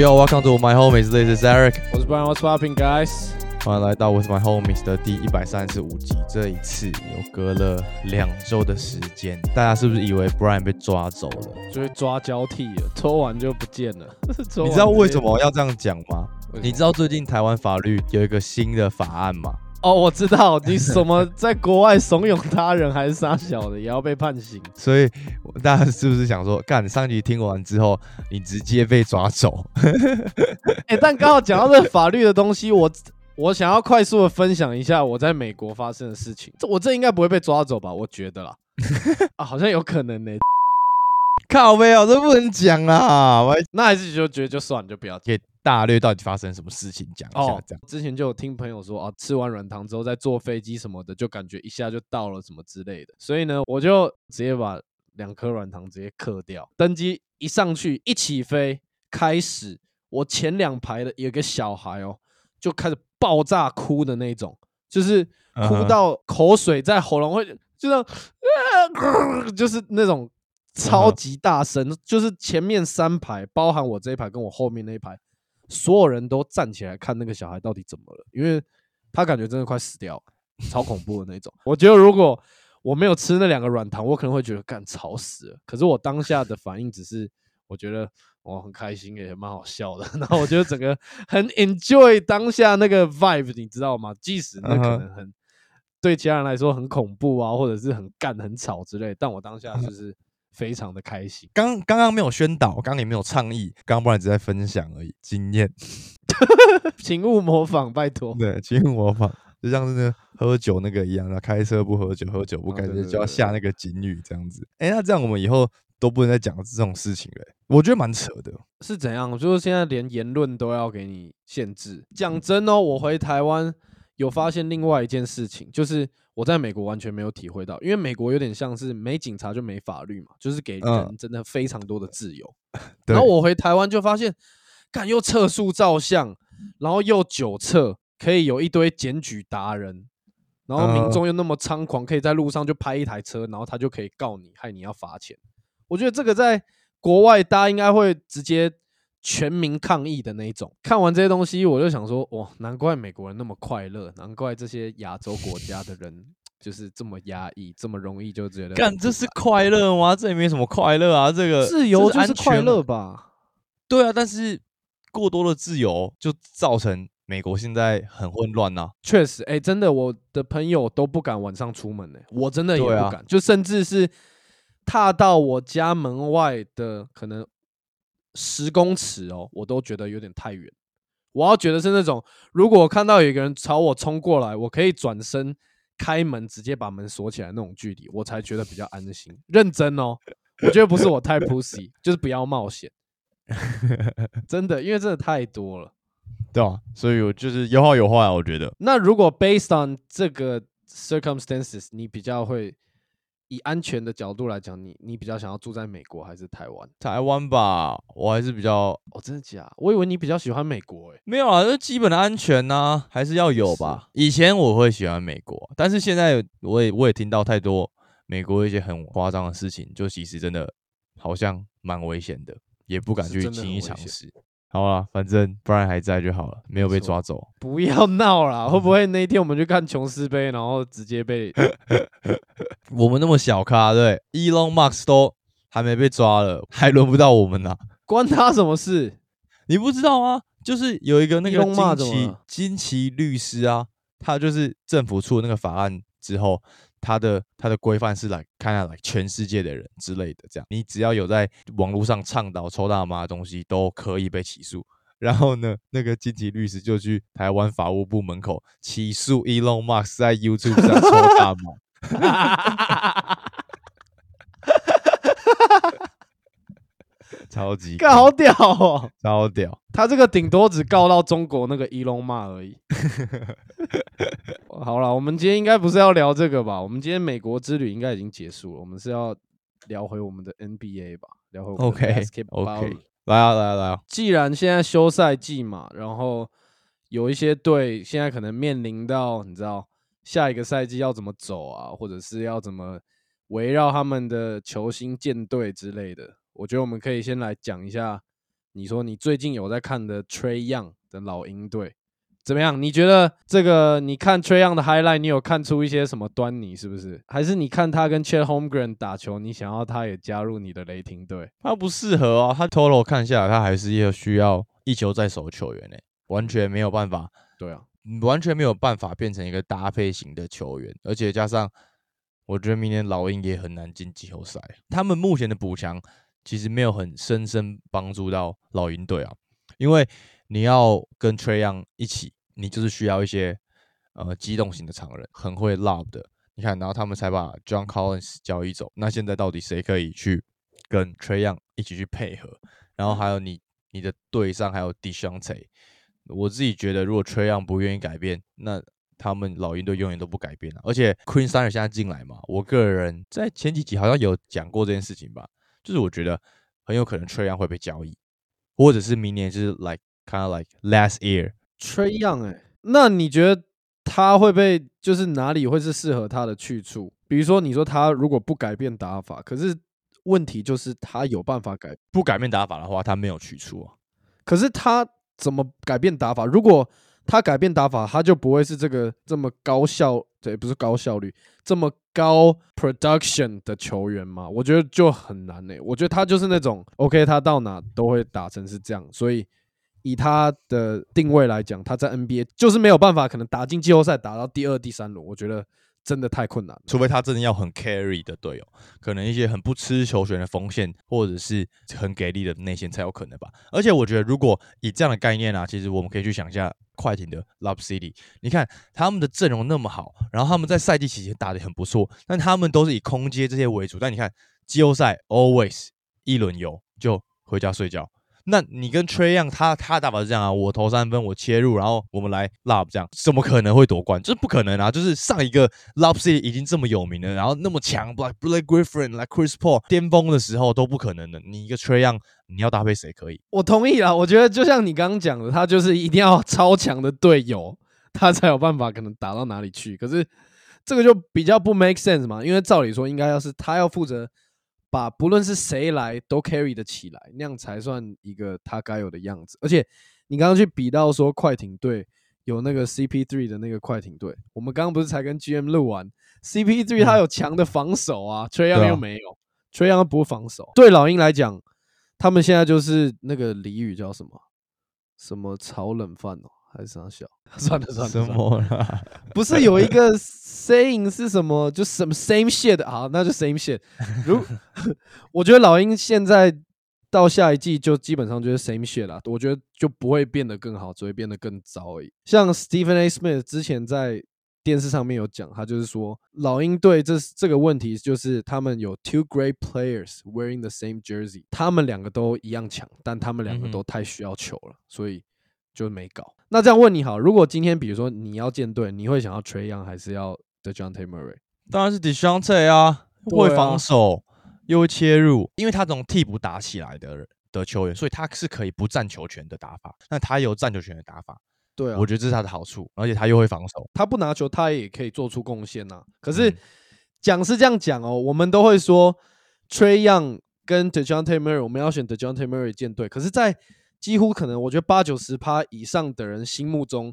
Yo yo, welcome to my homies. This is Eric. 我是 Brian What's popping, guys？欢迎来到 With My Homies 的第一百三十五集。这一次有隔了两周的时间，大家是不是以为 Brian 被抓走了？就是抓交替了，拖完就不见了。你知道为什么要这样讲吗？你知道最近台湾法律有一个新的法案吗？哦，我知道你什么在国外怂恿他人还是杀小的，也要被判刑。所以大家是不是想说，干上集听完之后，你直接被抓走？哎、但刚好讲到这个法律的东西，我我想要快速的分享一下我在美国发生的事情。这我这应该不会被抓走吧？我觉得啦，啊，好像有可能呢、靠背哦，这不能讲啦！我还那还是就觉得就算了，就不要讲。给大略到底发生什么事情讲一下，这样。之前就有听朋友说啊，吃完软糖之后再坐飞机什么的，就感觉一下就到了什么之类的。所以呢，我就直接把两颗软糖直接嗑掉。登机一上去一起飞开始，我前两排的有个小孩哦，就开始爆炸哭的那种，就是哭到口水在喉咙会就这样，呃就是那种超级大声，就是前面三排，包含我这一排跟我后面那一排，所有人都站起来看那个小孩到底怎么了，因为他感觉真的快死掉，超恐怖的那种。我觉得如果我没有吃那两个软糖，我可能会觉得干吵死了。可是我当下的反应只是，我觉得我很开心，也蛮好笑的。然后我觉得整个很 enjoy 当下那个 vibe，你知道吗？即使那可能很对其他人来说很恐怖啊，或者是很干、很吵之类，但我当下就是非常的开心。刚刚刚没有宣导，刚刚也没有倡议，刚刚不然只在分享而已，经验。请勿模仿，拜托。对，请勿模仿，就像是那喝酒那个一样，那开车不喝酒，喝酒不开车，哦对对就要下那个警语这样子。哎、那这样我们以后都不能再讲这种事情了欸、我觉得蛮扯的。是怎样？就是现在连言论都要给你限制。讲真哦，我回台湾有发现另外一件事情，就是我在美国完全没有体会到，因为美国有点像是没警察就没法律嘛，就是给嗯人真的非常多的自由。对然后我回台湾就发现，干又测速照相，然后又酒测，可以有一堆检举达人。然后民嗯众又那么猖狂，可以在路上就拍一台车，然后他就可以告你，害你要罚钱。我觉得这个在国外大家应该会直接全民抗议的那一种。看完这些东西，我就想说，哇，难怪美国人那么快乐，难怪这些亚洲国家的人就是这么压抑，这么容易就觉得干，这是快乐吗？这也没什么快乐啊，这个自由这就是快乐。吧？对啊，但是过多的自由就造成美国现在很混乱呐、确实，哎、真的，我的朋友都不敢晚上出门呢、我真的也不敢，就甚至是踏到我家门外的可能十公尺哦，我都觉得有点太远。我要觉得是那种，如果我看到有一个人朝我冲过来，我可以转身开门，直接把门锁起来那种距离，我才觉得比较安心。认真哦，我觉得不是我太 pussy，就是不要冒险。真的，因为真的太多了。对啊，所以我就是有好有坏啊，我觉得。那如果 based on 这个 circumstances，你比较会以安全的角度来讲，你你比较想要住在美国还是台湾？台湾吧，我还是比较哦，真的假？我以为你比较喜欢美国诶、欸没有啊，这基本的安全呢、还是要有吧。以前我会喜欢美国，但是现在我也我也听到太多美国一些很夸张的事情，就其实真的好像蛮危险的，也不敢去轻易尝试。好啦，反正 Brian 还在就好了，没有被抓走。不要闹了！会不会那一天我们去看琼斯杯，然后直接被 我们那么小咖，对，Elon Musk 都还没被抓了，还轮不到我们呢、关他什么事？你不知道吗？就是有一个那个金奇金奇律师啊，他就是政府出的那个法案之后，他的他的规范是来看下来全世界的人之类的，这样你只要有在网络上倡导抽大麻的东西，都可以被起诉。然后呢，那个经济律师就去台湾法务部门口起诉 Elon Musk 在 YouTube 上抽大麻，超级干好屌哦！超屌。他这个顶多只告到中国那个伊隆骂而已。好了，我们今天应该不是要聊这个吧？我们今天美国之旅应该已经结束了，我们是要聊回我们的 NBA 吧？聊回我们的 OK OK，来啊来啊来啊！既然现在休赛季嘛，然后有一些队现在可能面临到你知道下一个赛季要怎么走啊，或者是要怎么围绕他们的球星建队之类的，我觉得我们可以先来讲一下你说你最近有在看的 Trey Young 的老鹰队怎么样？你觉得这个你看 Trey Young 的 highlight，你有看出一些什么端倪？是不是？还是你看他跟 Chet Holmgren 打球，你想要他也加入你的雷霆队？他不适合啊，他 total 看下来，他还是要需要一球在手的球员呢、完全没有办法对啊，完全没有办法变成一个搭配型的球员，而且加上我觉得明年老鹰也很难进季后赛。他们目前的补强其实没有很深深帮助到老鹰队啊，因为你要跟 Trey Young 一起，你就是需要一些呃机动型的常人，很会 lob 的。你看，然后他们才把 John Collins 交易走。那现在到底谁可以去跟 Trey Young 一起去配合？然后还有你你的队上还有 d e s h a n t e 我自己觉得，如果 Trey Young 不愿意改变，那他们老鹰队永远都不改变了。而且 Queen s t e n e r 现在进来嘛，我个人在前几集好像有讲过这件事情吧，就是我觉得很有可能 Trey Young 会被交易，或者是明年就是 like kind of like last year。Trey Young 哎、那你觉得他会被就是哪里会是适合他的去处？比如说，你说他如果不改变打法，可是问题就是他有办法改，不改变打法的话，他没有去处啊。可是他怎么改变打法？如果他改变打法，他就不会是这个这么高效，对，不是高效率，这么高 production 的球员嘛？我觉得就很难呢、我觉得他就是那种 OK，他到哪都会打成是这样，所以以他的定位来讲，他在 NBA 就是没有办法，可能打进季后赛打到第二、第三轮，我觉得真的太困难。除非他真的要很 carry 的队友，可能一些很不吃球权的锋线，或者是很给力的内线才有可能吧。而且我觉得，如果以这样的概念啊，其实我们可以去想一下快艇的 Lob City，你看他们的阵容那么好，然后他们在赛季期间打得很不错，但他们都是以空接这些为主。但你看季后赛 always 一轮游就回家睡觉。那你跟 Trey Young 他他打法是这样啊，我投三分，我切入，然后我们来 lob 这样，怎么可能会夺冠？就是不可能啊！就是上一个 lob city 已经这么有名了，然后那么强，like Blake Griffin、like Chris Paul 巅峰的时候都不可能的。你一个 Trey Young，你要搭配谁可以？我同意啦，我觉得就像你刚刚讲的，他就是一定要超强的队友，他才有办法可能打到哪里去。可是这个就比较不 make sense 嘛，因为照理说应该要是他要负责把不论是谁来都 carry 的起来，那样才算一个他该有的样子。而且你刚刚去比到说快艇队有那个 CP3 的那个快艇队，我们刚刚不是才跟 GM 录完 CP3 他有强的防守啊，崔对啊杨又没有，崔杨不防守。对老鹰来讲，他们现在就是那个俚语叫什么？什么炒冷饭哦，还是啥小？算了算了，什算啦？不是有一个 saying 是什么？就什么 same shit 好，那就 same shit。如 我觉得老鹰现在到下一季就基本上就是 same shit 啦，我觉得就不会变得更好，只会变得更糟而已。像 Stephen A. Smith 之前在电视上面有讲，他就是说老鹰队这这个问题就是他们有 two great players wearing the same jersey，他们两个都一样强，但他们两个都太需要球了，所以就没搞。那这样问你好，如果今天比如说你要建队，你会想要 Trey Young 还是要 Dejounte Murray？当然是 Deshante 啊，会防守又会切入，因为他这种替补打起来的人的球员，所以他是可以不占球权的打法。那他有占球权的打法，对啊，我觉得这是他的好处，而且他又会防守。他不拿球，他也可以做出贡献呐。可是嗯讲是这样讲哦，我们都会说 Trey Young 跟 Dejounte Murray，我们要选 Dejounte Murray 建队。可是，在几乎可能我觉得八九十趴以上的人心目中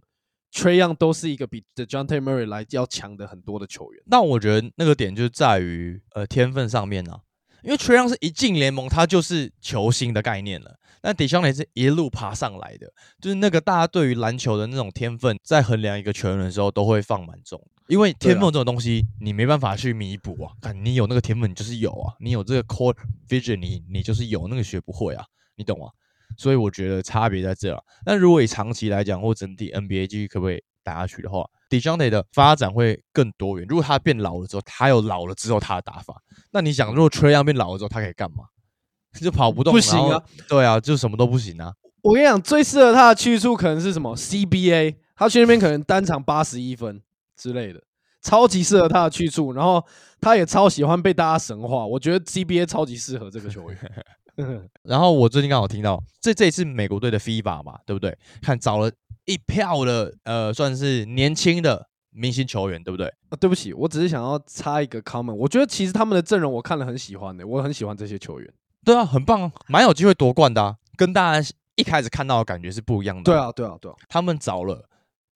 ，Trey Young 都是一个比 The John T. Murray 来要强的很多的球员。那我觉得那个点就在于呃天分上面啊，因为 Trey Young 是一进联盟他就是球星的概念了，但 d e h a n 是一路爬上来的，就是那个大家对于篮球的那种天分，在衡量一个球员的时候都会放蛮重，因为天分这种东西你没办法去弥补啊，看你有那个天分你就是有啊，你有这个 core vision 你你就是有，那个学不会啊，你懂吗？所以我觉得差别在这啊。但如果以长期来讲，或整体 NBA 继续可不可以打下去的话 d e j o n t e 的发展会更多元。如果他变老了之后，他有老了之后他的打法，那你想，如果 Trey Young 变老了之后，他可以干嘛？就跑不动，不行啊！对啊，就什么都不行啊。我跟你讲，最适合他的去处可能是什么 CBA，他去那边可能单场八十一分之类的，超级适合他的去处。然后他也超喜欢被大家神话，我觉得 CBA 超级适合这个球员。然后我最近刚好听到，这这一次美国队的 FIBA 嘛，对不对？看找了一票的呃，算是年轻的明星球员，对不对？啊，对不起，我只是想要插一个 comment。我觉得其实他们的阵容我看了很喜欢的、我很喜欢这些球员。对啊，很棒啊，蛮有机会夺冠的啊。跟大家一开始看到的感觉是不一样的。对，啊，对啊，对啊，他们找了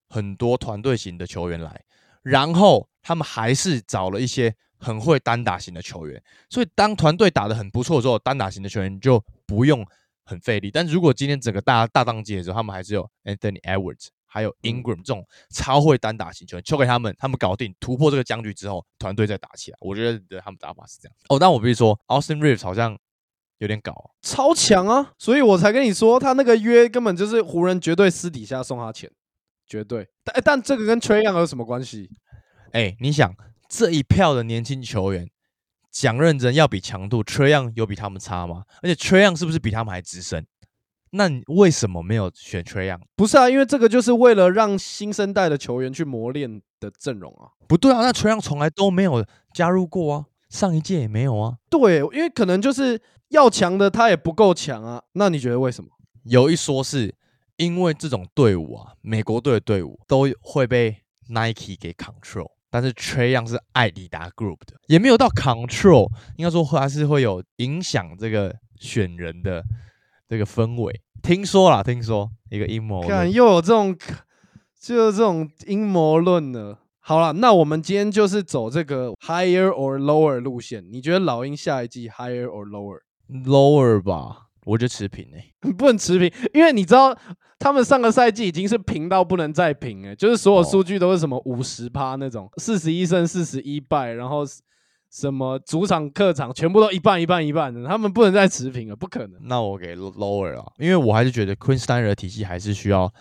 很多团队型的球员来，然后他们还是找了一些很会单打型的球员。所以当团队打得很不错的时候，单打型的球员就不用很费力。但如果今天整个大大当季的时候，他们还是有 Anthony Edwards。还有 Ingram 这种超会单打型球员，球给他们，他们搞定突破这个僵局之后，团队再打起来。我觉得他们打法是这样。哦，但我必须说，Austin Reeves 好像有点搞，超强啊！所以我才跟你说，他那个约根本就是湖人绝对私底下送他钱，绝对。但但这个跟 Trey Young 有什么关系？哎，你想这一票的年轻球员，讲认真要比强度，Trey Young 有比他们差吗？而且 Trey Young 是不是比他们还资深？那你为什么没有选 Trey Young？不是啊，因为这个就是为了让新生代的球员去磨练的阵容啊。不对啊，那 Trey Young 从来都没有加入过啊，上一届也没有啊。对，因为可能就是要强的他也不够强啊。那你觉得为什么？有一说是因为这种队伍啊，美国队的队伍都会被 Nike 给 control，但是 Trey Young 是艾迪达 Group 的，也没有到 control，应该说还是会有影响这个选人的。这个氛围，听说啦，听说一个阴谋，看又有这种，就这种阴谋论了。好了，那我们今天就是走这个 higher or lower 路线。你觉得老鹰下一季 higher or lower？lower 吧，我觉得持平诶，不能持平，因为你知道他们上个赛季已经是平到不能再平诶，就是所有数据都是什么五十趴那种，四十一胜四十一败，然后。什么主场客场全部都一半一半一半的，他们不能再持平了，不可能。那我给 lower 啊，因为我还是觉得 Queen Snyder 的体系还是需要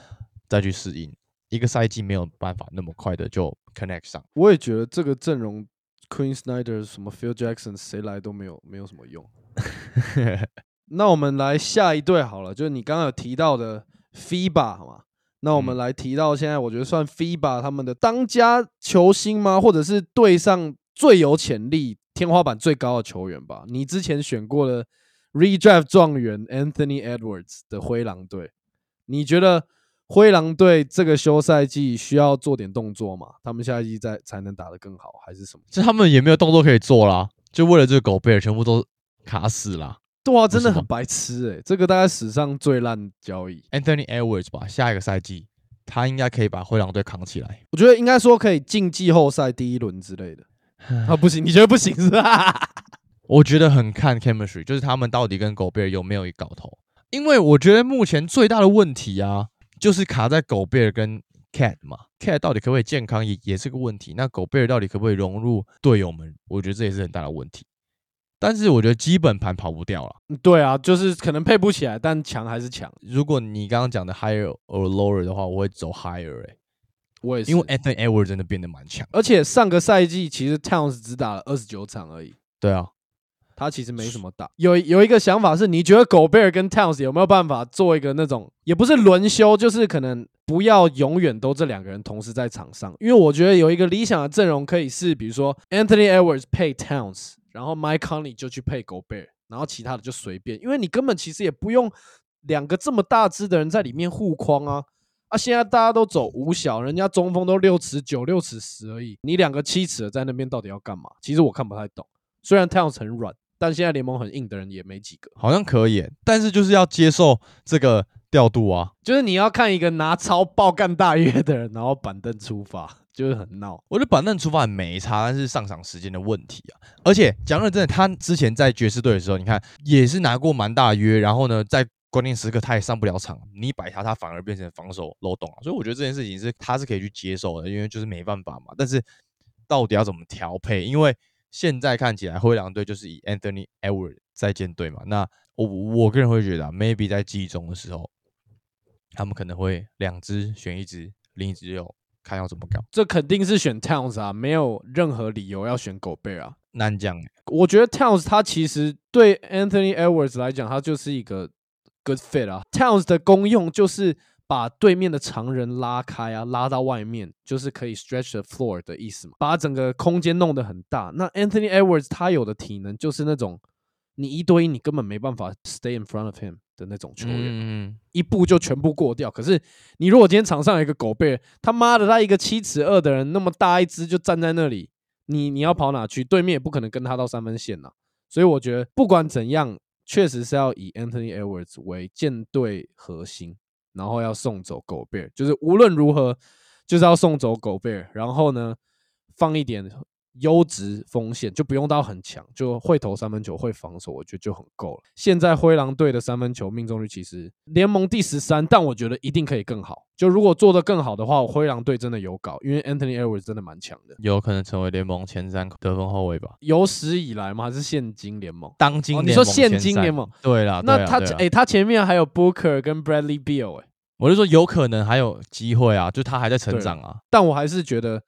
再去适应，一个赛季没有办法那么快的就 connect 上。我也觉得这个阵容 Queen Snyder 什么 Phil Jackson 谁来都没有没有什么用。那我们来下一队好了，就是你刚刚有提到的 FIBA 好吗？那我们来提到现在，我觉得算 FIBA 他们的当家球星吗？或者是队上？最有潜力、天花板最高的球员吧？你之前选过的 Redraft 状元 Anthony Edwards 的灰狼队，你觉得灰狼队这个休赛季需要做点动作吗？他们下一季再才能打得更好，还是什么？就他们也没有动作可以做啦，就为了这个狗贝尔，全部都卡死了。对啊，真的很白痴哎！这个大概史上最烂交易，Anthony Edwards 吧？下一个赛季他应该可以把灰狼队扛起来。我觉得应该说可以进季后赛第一轮之类的。啊，不行！你觉得不行是吧？我觉得很看 chemistry，就是他们到底跟狗贝尔有没有一搞头。因为我觉得目前最大的问题啊，就是卡在狗贝尔跟 cat 嘛。cat 到底可不可以健康，也也是个问题。那狗贝尔到底可不可以融入队友们？我觉得这也是很大的问题。但是我觉得基本盘跑不掉了。对啊，就是可能配不起来，但强还是强。如果你刚刚讲的 higher or lower 的话，我会走 higher 哎。我也是，因为 Anthony Edwards 真的变得蛮强，而且上个赛季其实 Towns 只打了二十九场而已。对啊，他其实没什么打。有有一个想法是，你觉得狗贝尔跟 Towns 有没有办法做一个那种，也不是轮休，就是可能不要永远都这两个人同时在场上？因为我觉得有一个理想的阵容可以是，比如说 Anthony Edwards 配 Towns，然后 Mike Conley 就去配狗贝尔，然后其他的就随便，因为你根本其实也不用两个这么大只的人在里面护框啊。啊！现在大家都走五小，人家中锋都六尺九、六尺十而已。你两个七尺的在那边到底要干嘛？其实我看不太懂。虽然太阳很软，但现在联盟很硬的人也没几个。好像可以，但是就是要接受这个调度啊。就是你要看一个拿超爆干大约的人，然后板凳出发，就是很闹。我觉得板凳出发很没差，但是上场时间的问题啊。而且讲认真的，他之前在爵士队的时候，你看也是拿过蛮大约，然后呢，在关键时刻他也上不了场，你摆他，他反而变成防守漏洞啊！所以我觉得这件事情是他是可以去接受的，因为就是没办法嘛。但是到底要怎么调配？因为现在看起来灰狼队就是以 Anthony Edwards 在建队嘛。那我我个人会觉得啊，maybe 在季中的时候，他们可能会两只选一只，另一只有看要怎么搞。这肯定是选 Towns 啊，没有任何理由要选狗贝啊。难讲。我觉得 Towns 他其实对 Anthony Edwards 来讲，他就是一个。Good fit 啊，Towns 的功用就是把对面的常人拉开啊，拉到外面，就是可以 stretch the floor 的意思嘛，把整个空间弄得很大。那 Anthony Edwards 他有的体能就是那种你一对一你根本没办法 stay in front of him 的那种球员，嗯一步就全部过掉。可是你如果今天场上有一个狗贝，他妈的他一个七尺二的人那么大一只就站在那里，你你要跑哪去？对面也不可能跟他到三分线呐。所以我觉得不管怎样。确实是要以 Anthony Edwards 为舰队核心，然后要送走狗贝尔，就是无论如何就是要送走狗贝尔，然后呢放一点优质锋线，就不用到很强，就会投三分球、会防守，我觉得就很够了。现在灰狼队的三分球命中率其实联盟第十三，但我觉得一定可以更好。就如果做得更好的话，灰狼队真的有搞，因为 Anthony Edwards 真的蛮强的，有可能成为联盟前三得分后卫吧？有史以来吗？还是现今联盟？当今哦你说现今联盟？对啦，那他哎、他前面还有 Booker 跟 Bradley Beal 哎、我就说有可能还有机会啊，就他还在成对长啊。但我还是觉得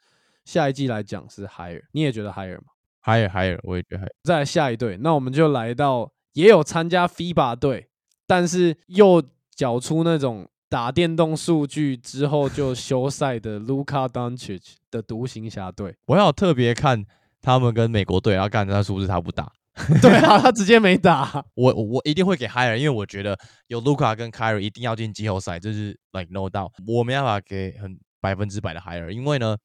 下一季来讲是 Higher，你也觉得 Higher 吗？海尔海尔，我也觉得海尔再来下一队，那我们就来到也有参加 FIBA 队，但是又缴出那种打电动数据之后就休赛的 Luka Doncic 的独行侠队。我要特别看他们跟美国队，然后看他是不是他不打。对啊，他直接没打。我我我一定会给海尔，因为我觉得有 Luka 跟凯尔一定要进季后赛，这是 like no doubt。我没办法给很百分之百的海尔，因为呢，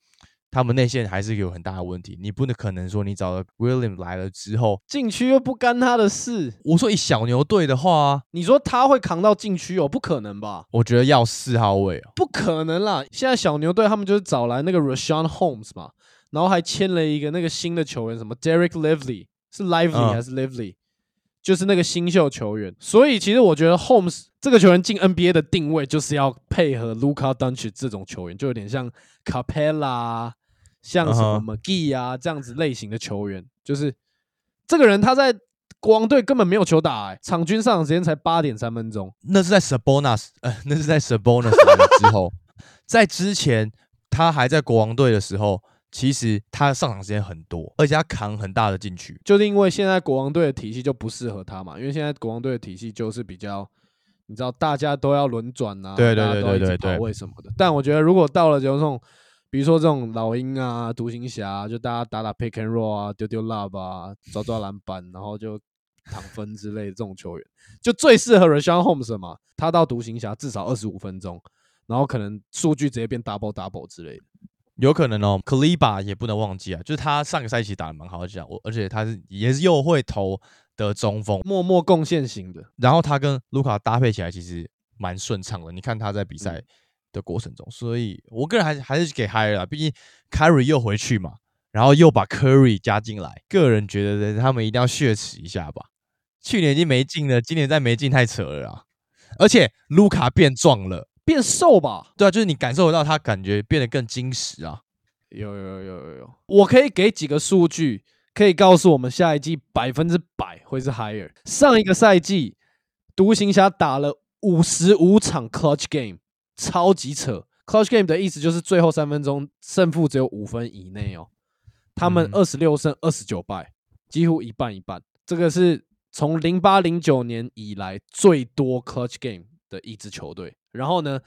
他们内线还是有很大的问题。你不能可能说你找了 William 来了之后，禁区又不干他的事，我说以小牛队的话啊，你说他会扛到禁区哦？不可能吧？我觉得要四号位哦。不可能啦！现在小牛队他们就是找来那个 Rashawn Holmes 嘛，然后还签了一个那个新的球员，什么 Derek Lively 是 Lively 嗯还是 Lively？、就是那个新秀球员。所以其实我觉得 Holmes 这个球员进 NBA 的定位就是要配合 Luka Doncic 这种球员，就有点像 Capella，啊像什么嗯 McGee 啊这样子类型的球员。就是这个人他在国王队根本没有球打、欸，场均上场时间才八点三分钟。那是在 Sabonis，呃，那是在 Sabonis 之后，在之前他还在国王队的时候，其实他上场时间很多，而且他扛很大的禁区。就是因为现在国王队的体系就不适合他嘛，因为现在国王队的体系就是比较，你知道大家都要轮转啊，对对对大家都要一直对对为什么的。但我觉得如果到了就是这种，比如说这种老鹰啊、独行侠啊、就大家打打 pick and roll 啊、丢丢 love 啊、抓抓篮板，然后就躺分之类的这种球员，就最适合 Rashawn Holmes 了嘛。他到独行侠至少二十五分钟，然后可能数据直接变 double double 之类的。有可能哦 k l i b a 也不能忘记啊，就是他上个赛季打的蛮好的，讲我，而且他是也是又会投的中锋，默默贡献型的，然后他跟卢卡搭配起来其实蛮顺畅的。你看他在比赛的过程中，所以我个人还是还是给 Higher 啦，毕竟 Curry 又回去嘛，然后又把 Curry 加进来，个人觉得他们一定要血耻一下吧。去年已经没进了，今年再没进太扯了啊！而且卢卡变壮了，变瘦吧。对啊，就是你感受得到他感觉变得更精实啊。有有有有有，我可以给几个数据，可以告诉我们下一季百分之百会是 higher。上一个赛季，独行侠打了五十五场 clutch game，超级扯。clutch game 的意思就是最后三分钟胜负只有五分以内哦。他们嗯二十六胜二十九败，几乎一半一半。这个是从零八零九年以来最多 clutch game 的一支球队。然后呢，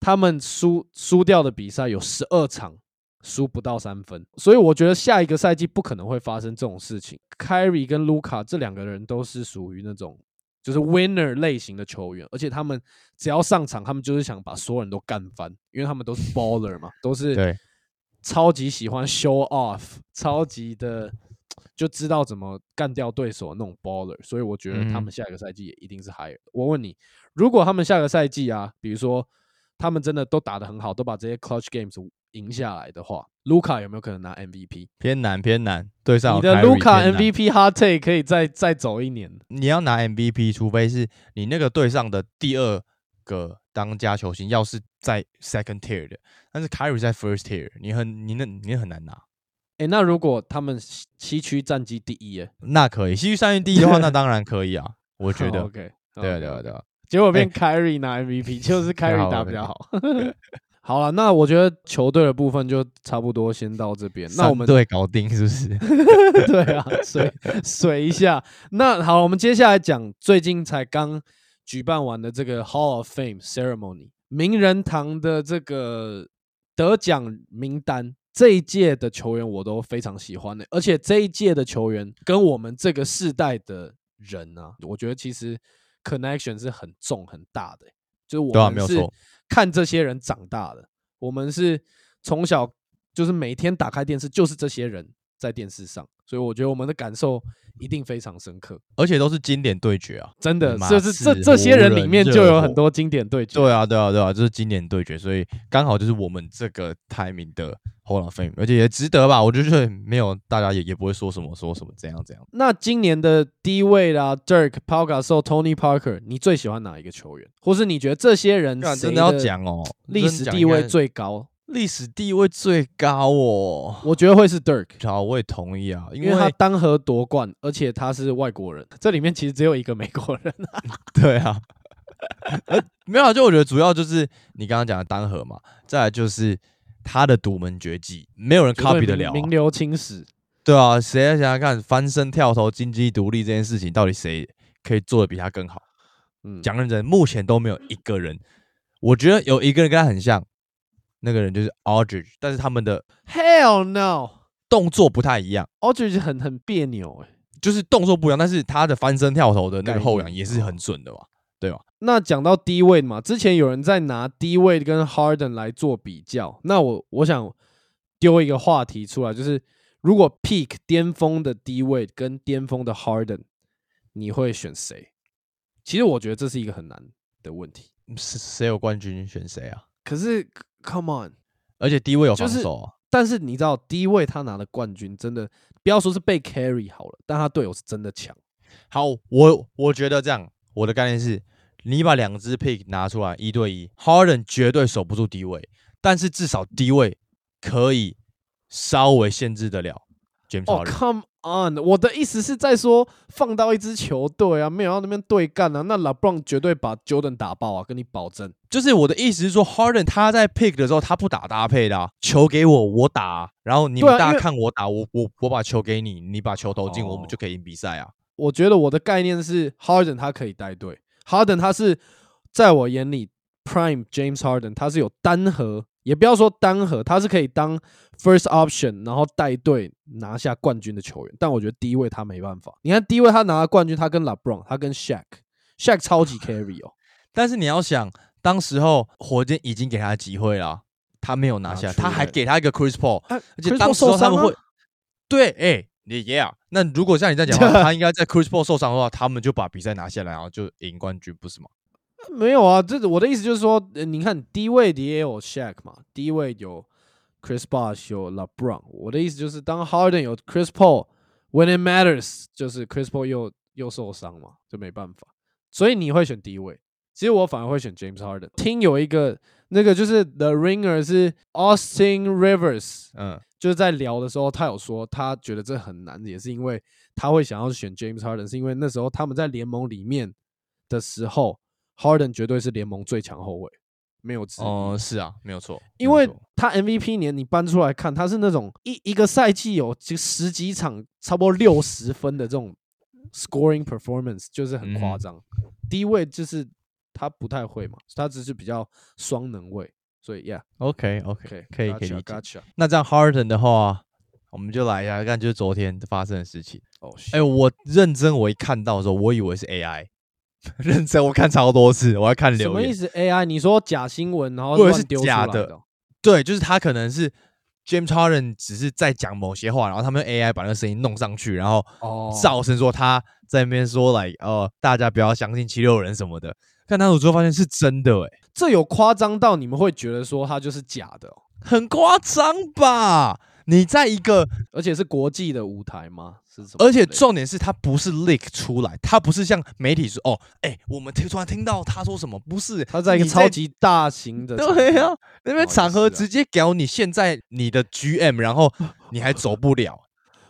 他们输输掉的比赛有十二场，输不到三分，所以我觉得下一个赛季不可能会发生这种事情。Kyrie 跟卢卡这两个人都是属于那种就是 winner 类型的球员，而且他们只要上场，他们就是想把所有人都干翻，因为他们都是 baller 嘛，都是超级喜欢 show off，超级的就知道怎么干掉对手的那种 baller，所以我觉得他嗯们下一个赛季也一定是 higher 的。我问你，如果他们下个赛季啊，比如说他们真的都打得很好，都把这些 clutch games 赢下来的话，卢卡有没有可能拿 MVP？偏难偏难，对上你的卢卡 MVP hot take 可以再再走一年。你要拿 MVP，除非是你那个队上的第二个当家球星，要是在 second tier 的，但是 Kyrie 在 first tier，你很你那你很难拿。诶，那如果他们西西区战绩第一，哎，那可以，西区三运第一的话，那当然可以啊，我觉得。OK，对啊对啊对啊，结果变 Kyrie 拿 MVP，就是 太 Kyrie 好了打比较好。好了，那我觉得球队的部分就差不多先到这边。那我三们队搞定是不是？对啊，水水一下。那好，我们接下来讲最近才刚举办完的这个 Hall of Fame ceremony，名人堂的这个得奖名单。这一届的球员我都非常喜欢的，而且这一届的球员跟我们这个世代的人啊，我觉得其实 connection 是很重很大的、就是我们是没有错看这些人长大的，我们是从小就是每天打开电视就是这些人，在电视上，所以我觉得我们的感受一定非常深刻。而且都是经典对决啊。真的，马就是这这些人里面就有很多经典对决。对啊，对啊，对啊，这是经典对决，所以刚好就是我们这个 timing 的 Hall of Fame，而且也值得吧？我觉得没有大家也也不会说什么说什么怎样怎样。那今年的第一位啦，Dirk、Paul Gasol、Tony Parker，你最喜欢哪一个球员？或是你觉得这些人真的要讲哦，历史地位最高？历史地位最高哦。我觉得会是 Dirk，好，我也同意啊，因因为他单核夺冠，而且他是外国人，这里面其实只有一个美国人。对啊，呃，没有啊，就我觉得主要就是你刚刚讲的单核嘛，再来就是他的独门绝技，没有人 copy 得了啊、名名留青史。对啊，谁来想想看，翻身跳投、金鸡独立这件事情，到底谁可以做的比他更好？嗯，讲认真，目前都没有一个人。我觉得有一个人跟他很像，那个人就是 Aldridge，但是他们的 Hell no，动作不太一样，Aldridge 很很别扭哎、就是动作不一样，但是他的翻身跳投的那个后仰也是很准的嘛，对吧？那讲到低位嘛，之前有人在拿低位跟 Harden 来做比较，那我我想丢一个话题出来，就是如果 peak 巅峰的低位跟巅峰的 Harden，你会选谁？其实我觉得这是一个很难的问题。是谁有冠军选谁啊？可是 Come on，而且低位有防守啊，但是你知道低位他拿的冠军真的不要说是被 carry 好了，但他队友是真的强。好，我我觉得这样，我的概念是，你把两只 pick 拿出来一对一，Harden 绝对守不住低位，但是至少低位可以稍微限制得了 James 哦、Harden。c o m e on！我的意思是在说，放到一支球队啊，没有要那边对干啊，那 LeBron 绝对把 Jordan 打爆啊，跟你保证。就是我的意思是说，Harden 他在 pick 的时候，他不打搭配的、啊，球给我我打啊、然后你们大家看我打，我我我把球给你，你把球投进，我们哦就可以赢比赛啊。我觉得我的概念是，Harden 他可以带队，Harden 他是在我眼里 Prime James Harden 他是有单核，也不要说单核，他是可以当 first option，然后带队拿下冠军的球员。但我觉得第一位他没办法。你看第一位他拿了冠军，他跟 LeBron，他跟 Shaq，Shaq 超级 carry 哦。但是你要想，当时候火箭已经给他机会了，他没有拿下，他还给他一个 Chris Paul，啊而且当时他们会，对，哎、你 yeah，那如果像你这样讲的话，他应该在 Chris Paul 受伤的话，他们就把比赛拿下来，然后就赢冠军，不是吗？没有啊，这我的意思就是说，呃你看低位的也有 Shaq 嘛，低位有 Chris Bosh 有 LeBron。我的意思就是，当 Harden 有 Chris Paul，when it matters，就是 Chris Paul 又又受伤嘛，就没办法。所以你会选低位，其实我反而会选 James Harden。听有一个那个就是 The Ringer 是 Austin Rivers，嗯，就是在聊的时候，他有说他觉得这很难，也是因为他会想要选 James Harden，是因为那时候他们在联盟里面的时候，Harden 绝对是联盟最强后卫，没有之一。哦、是啊，没有错，因为他 MVP 年你搬出来看，他是那种一一个赛季有就十几场差不多六十分的这种 scoring performance，就是很夸张。低位就是他不太会嘛，他只是比较双能位，所以 yeah OK 可以可以理解。gotcha。那这样 Harden 的话，我们就来一下看，就是昨天发生的事情。哦，哎、我认真，我一看到的时候，我以为是 AI，认真，我看超多次，我要看留言。什么意思？AI？你说假新闻，然后或者是丢假的？对，就是他可能是 James Harden 只是在讲某些话，然后他们用 AI 把那个声音弄上去，然后哦造成说他在那边说来，呃，大家不要相信七六人什么的。看他我之后发现是真的、欸，这有夸张到你们会觉得说他就是假的、哦，很夸张吧？你在一个，而且是国际的舞台吗？是？而且重点是他不是 leak 出来，他不是像媒体说，哦，哎、我们听突然听到他说什么，不是，他在一个超级大型的 对啊，那边场合直接搞你现在你的 GM，然后你还走不了，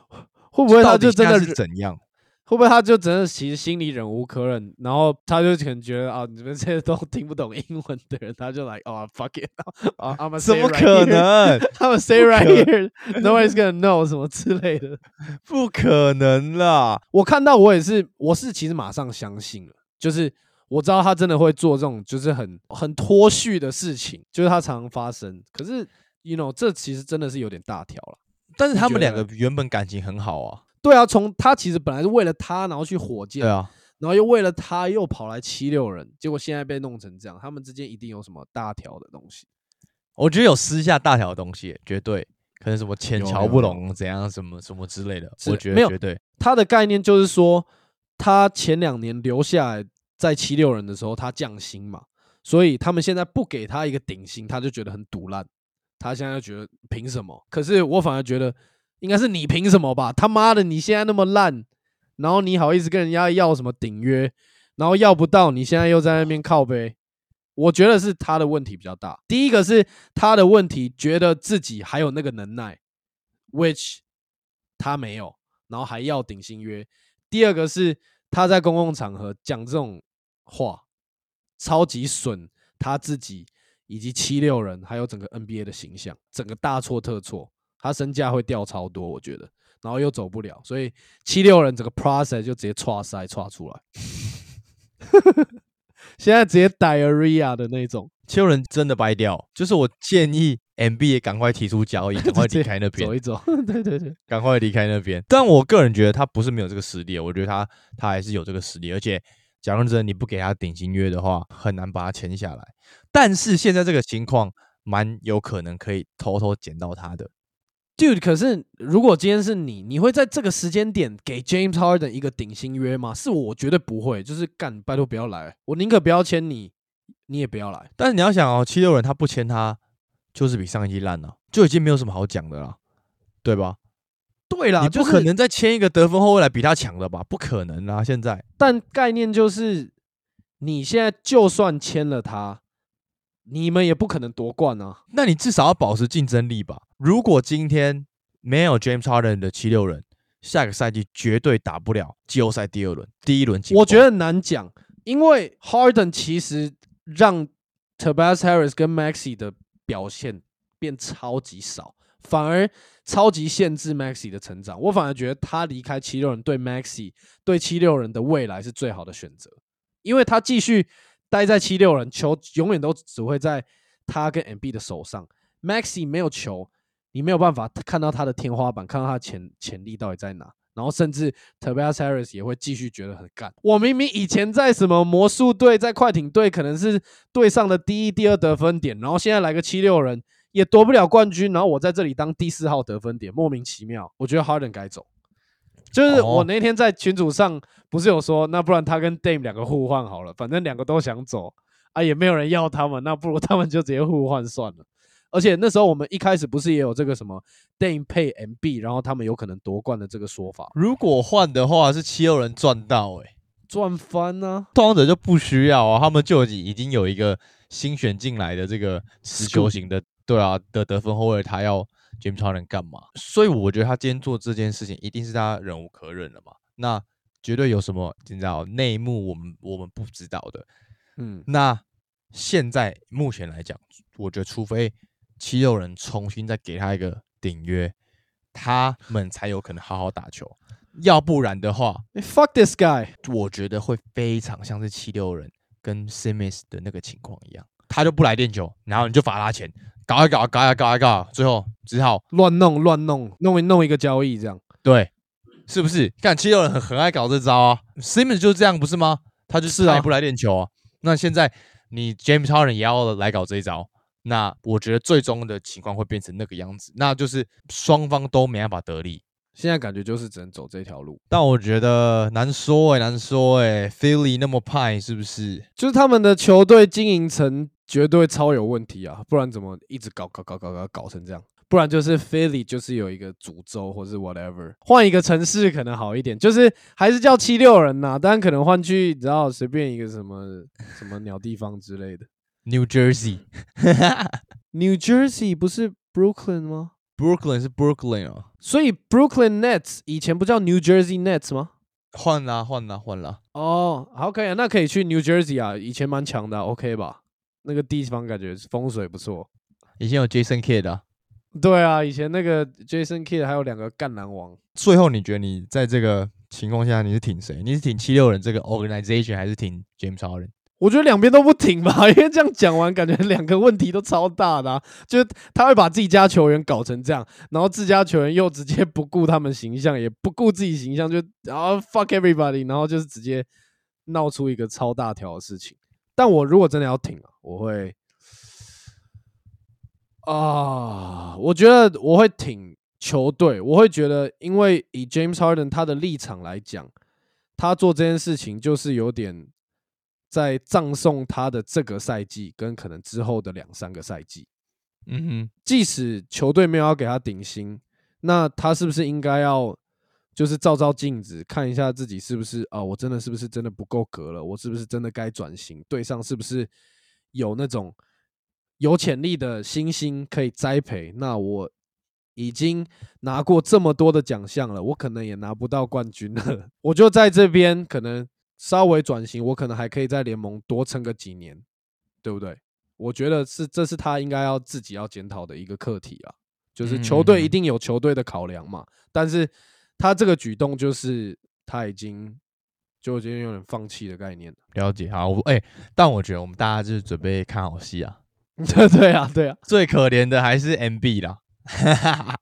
会不会他就真的是怎样？会不会他就真的其实心里忍无可忍，然后他就可能觉得啊，你们这些都听不懂英文的人，他就来哦、fuck it 啊，I'm a 怎么可能？？I'm a say right here，nobody's gonna know 什么之类的。不可能啦！我看到我也是，我是其实马上相信了，就是我知道他真的会做这种就是很很脱序的事情，就是他常常发生。可是，you know，这其实真的是有点大条了。但是他们两个原本感情很好啊，对啊，从他其实本来是为了他，然后去火箭，对啊，然后又为了他又跑来七六人，结果现在被弄成这样，他们之间一定有什么大条的东西。我觉得有私下大条的东西，绝对可能什么浅有瞧不拢怎样什么什么之类的，我觉没有得绝对他的概念就是说，他前两年留下来在七六人的时候，他降薪嘛，所以他们现在不给他一个顶薪，他就觉得很堵烂。他现在就觉得凭什么？可是我反而觉得应该是你凭什么吧？他妈的，你现在那么烂，然后你好意思跟人家要什么顶约，然后要不到，你现在又在那边靠背。我觉得是他的问题比较大。第一个是他的问题，觉得自己还有那个能耐，which 他没有，然后还要顶薪约。第二个是他在公共场合讲这种话，超级损他自己以及七六人还有整个 NBA 的形象，整个大错特错，他身价会掉超多，我觉得，然后又走不了，所以七六人整个 process 就直接岔塞岔出来，现在直接 diarrhea 的那种，七六人真的掰掉，就是我建议 M B 也赶快提出交易，赶快离开那边走，一走，对对对，赶快离开那边。但我个人觉得他不是没有这个实力，我觉得他他还是有这个实力，而且假如真的你不给他顶薪约的话，很难把他签下来。但是现在这个情况蛮有可能可以偷偷捡到他的。Dude，可是如果今天是你，你会在这个时间点给 James Harden 一个顶薪约吗？是我，我绝对不会。就是干，拜托不要来，我宁可不要签你，你也不要来。但是你要想哦，七六人他不签他，就是比上一季烂了、就已经没有什么好讲的了，对吧？对啦，你不可能再签一个得分后卫来比他强的吧？不可能啊！现在但概念就是，你现在就算签了他，你们也不可能夺冠啊。那你至少要保持竞争力吧。如果今天没有 James Harden 的七六人，下个赛季绝对打不了季后赛第二轮，第一轮我觉得难讲，因为 Harden 其实让 Tobias Harris 跟 Maxi 的表现变超级少，反而超级限制 Maxi 的成长。我反而觉得他离开七六人对 Maxi 对七六人的未来是最好的选择，因为他继续待在七六人，球永远都只会在他跟 MB 的手上。Maxi 没有球，你没有办法看到他的天花板，看到他潜潜力到底在哪。然后甚至 Tobias Harris 也会继续觉得很干。我明明以前在什么魔术队、在快艇队，可能是队上的第一、第二得分点，然后现在来个七六人也夺不了冠军，然后我在这里当第四号得分点，莫名其妙。我觉得 Harden 该走。就是我哦那天在群组上不是有说，那不然他跟 Dame 两个互换好了，反正两个都想走。啊，也没有人要他们，那不如他们就直接互换算了。而且那时候我们一开始不是也有这个什么 Dame 配 MB，然后他们有可能夺冠的这个说法，如果换的话，是七六人赚到诶、欸，赚翻呢、拓荒者就不需要啊，他们就已已经有一个新选进来的这个持球型的，对啊的得分后卫，他要 James Harden 干嘛？所以我觉得他今天做这件事情，一定是他忍无可忍了嘛。那绝对有什么你知道内幕，我们我们不知道的。嗯，那现在目前来讲，我觉得除非七六人重新再给他一个顶约，他们才有可能好好打球。要不然的话，欸 fuck this guy，我觉得会非常像是七六人跟 Simmons 的那个情况一样，他就不来练球，然后你就罚他钱，搞一搞，搞一搞一搞，最后只好乱弄乱弄，弄一弄一个交易这样。对，是不是？看七六人很很爱搞这招啊，Simmons 就是这样不是吗？他就是是啊他也不来练球啊。那现在你 James Harden 也要来搞这一招，那我觉得最终的情况会变成那个样子，那就是双方都没办法得利。现在感觉就是只能走这条路，但我觉得难说诶、难说诶、p h i l l y 那么派是不是？就是他们的球队经营层绝对超有问题啊，不然怎么一直搞搞搞搞搞搞成这样？不然就是 Philly 就是有一个诅咒，或是 whatever，换一个城市可能好一点，就是还是叫七六人呐、但可能换去你知道随便一个什么什么鸟地方之类的。New Jersey、New Jersey 不是 Brooklyn 吗？Brooklyn 是 Brooklyn 啊，所以 Brooklyn Nets 以前不叫 New Jersey Nets 吗？换啦换啦换啦，哦，好，可以啊，那可以去 New Jersey 啊，以前蛮强的啊、，OK 吧？那个地方感觉风水不错。以前有 Jason Kidd 啊。对啊，以前那个 Jason Kidd 还有两个赣南王，最后你觉得你在这个情况下你是挺谁？你是挺七六人这个 organization 还是挺 James Harden？我觉得两边都不挺吧，因为这样讲完，感觉两个问题都超大的、啊，就是他会把自己家球员搞成这样，然后自家球员又直接不顾他们形象，也不顾自己形象，就然后 fuck everybody，然后就是直接闹出一个超大条的事情。但我如果真的要挺啊，我会啊，我觉得我会挺球队，我会觉得，因为以 James Harden 他的立场来讲，他做这件事情就是有点在葬送他的这个赛季跟可能之后的两三个赛季。嗯哼，即使球队没有要给他顶薪，那他是不是应该要就是照照镜子，看一下自己是不是啊？我真的是不是真的不够格了？我是不是真的该转型？对上是不是有那种有潜力的新星可以栽培？那我已经拿过这么多的奖项了，我可能也拿不到冠军了，我就在这边可能稍微转型，我可能还可以在联盟多撑个几年，对不对？我觉得是，这是他应该要自己要检讨的一个课题啊，就是球队一定有球队的考量嘛，但是他这个举动就是他已经就已经有点放弃的概念了。了解，好，我哎、但我觉得我们大家就是准备看好戏啊，对对啊，对啊，最可怜的还是 MB 啦，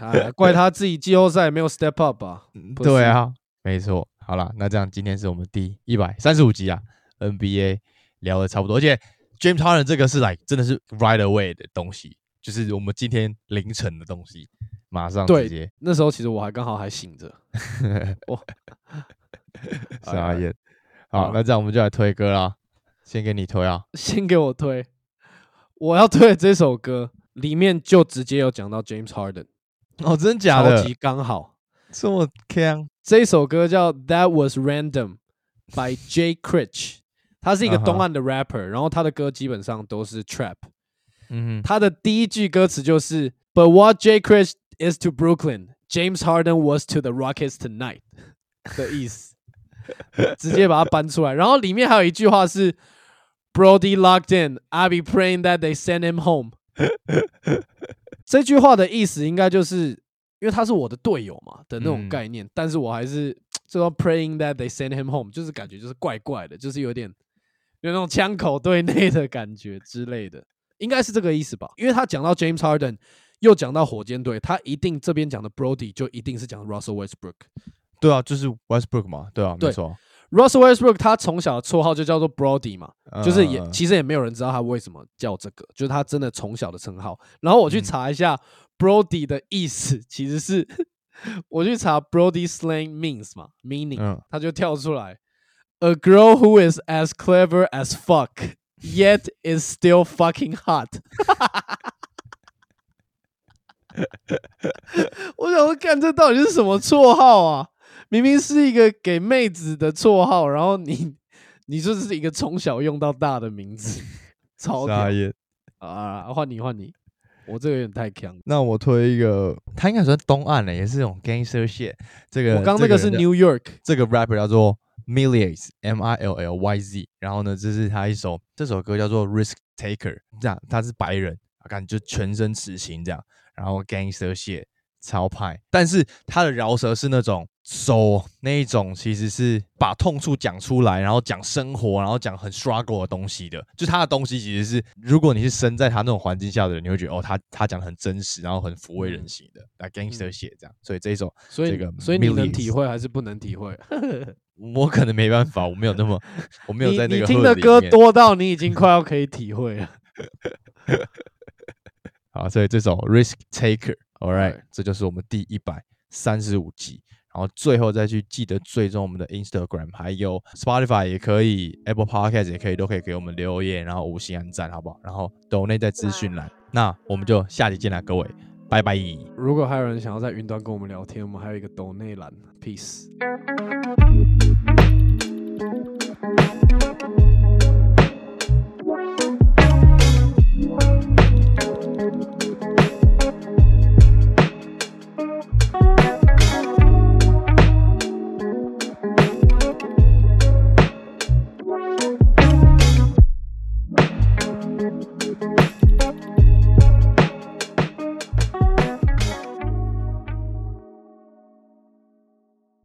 哎怪他自己季后赛没有 step up 啊。不是对啊，没错。好了，那这样今天是我们第一百三十五集啊，NBA 聊的差不多，而且 James Harden 这个是来真的是 right away 的东西，就是我们今天凌晨的东西，马上对直接那时候其实我还刚好还醒着，哇，傻眼。好，那这样我们就来推歌啦，先给你推啊。先给我推，我要推的这首歌里面就直接有讲到 James Harden，哦，真假的？超级刚好。这么强？这首歌叫《That Was Random》by Jay Critch，他是一个东岸的 rapper，、然后他的歌基本上都是 trap。嗯哼，他的第一句歌词就是：“But what Jay Critch is to Brooklyn, James Harden was to the Rockets tonight” 的意思，直接把它搬出来。然后里面还有一句话是：“Brody locked in, I'll be praying that they send him home。”这句话的意思应该就是因为他是我的队友嘛的那种嗯概念，但是我还是这个 praying that they send him home，就是感觉就是怪怪的，就是有点有那种枪口对内的感觉之类的，应该是这个意思吧？因为他讲到 James Harden，又讲到火箭队，他一定这边讲的 Brody 就一定是讲 Russell Westbrook。对啊，就是 Westbrook 嘛，对啊，对没错，Russell Westbrook 他从小的绰号就叫做 Brody 嘛，就是也嗯其实也没有人知道他为什么叫这个，就是他真的从小的称号。然后我去嗯查一下 Brody 的意思，其实是我去查 Brody slang means 嘛，meaning，嗯他就跳出来，a girl who is as clever as fuck yet is still fucking hot。我想说，看这到底是什么绰号啊？明明是一个给妹子的绰号，然后你你就是一个从小用到大的名字，超屌傻眼。啊！换你换你，我这个有点太强。那我推一个，他应该算东岸的，也是这种 gangster shit。这个我刚那个是 New York，这个 rapper 叫做 Millions M I L L Y Z，然后呢，这是他一首这首歌叫做 Risk Taker，这样他是白人，感觉全身刺青这样，然后 gangster shit 超派，但是他的饶舌是那种手那一种，其实是把痛处讲出来，然后讲生活，然后讲很 struggle 的东西的，就他的东西其实是，如果你是生在他那种环境下的人，你会觉得哦，他他讲的很真实，然后很抚慰人心的，来 gangster shit 这样，所以这一首所以这个所以你能体会还是不能体会？我可能没办法，我没有那么，我没有在那个你听的歌多到你已经快要可以体会了。好，所以这首 Risk Taker，All right，Alright 这就是我们第一百三十五集。然后最后再去记得追踪我们的 Instagram，还有 Spotify 也可以，Apple Podcast 也可以，都可以给我们留言，然后五星按赞，好不好？然后抖内在资讯栏。那我们就下集见啦，各位，拜拜。如果还有人想要在云端跟我们聊天，我们还有一个抖内栏，peace。